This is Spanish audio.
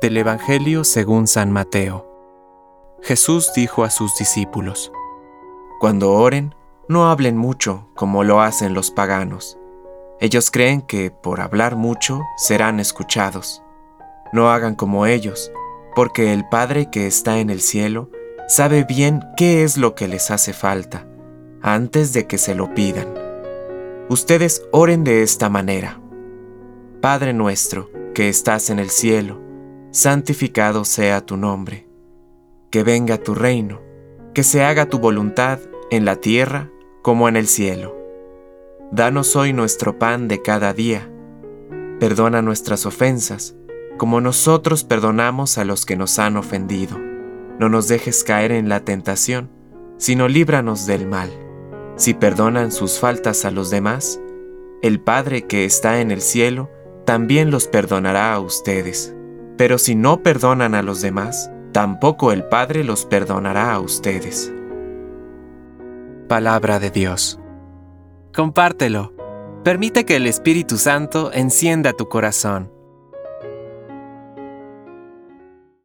Del Evangelio según San Mateo. Jesús dijo a sus discípulos, Cuando oren, no hablen mucho como lo hacen los paganos. Ellos creen que por hablar mucho serán escuchados. No hagan como ellos, porque el Padre que está en el cielo sabe bien qué es lo que les hace falta, antes de que se lo pidan. Ustedes oren de esta manera. Padre nuestro, que estás en el cielo, santificado sea tu nombre. Que venga tu reino, que se haga tu voluntad en la tierra como en el cielo. Danos hoy nuestro pan de cada día. Perdona nuestras ofensas, como nosotros perdonamos a los que nos han ofendido. No nos dejes caer en la tentación, sino líbranos del mal. Si perdonan sus faltas a los demás, el Padre que está en el cielo también los perdonará a ustedes. Pero si no perdonan a los demás, tampoco el Padre los perdonará a ustedes. Palabra de Dios. Compártelo. Permite que el Espíritu Santo encienda tu corazón.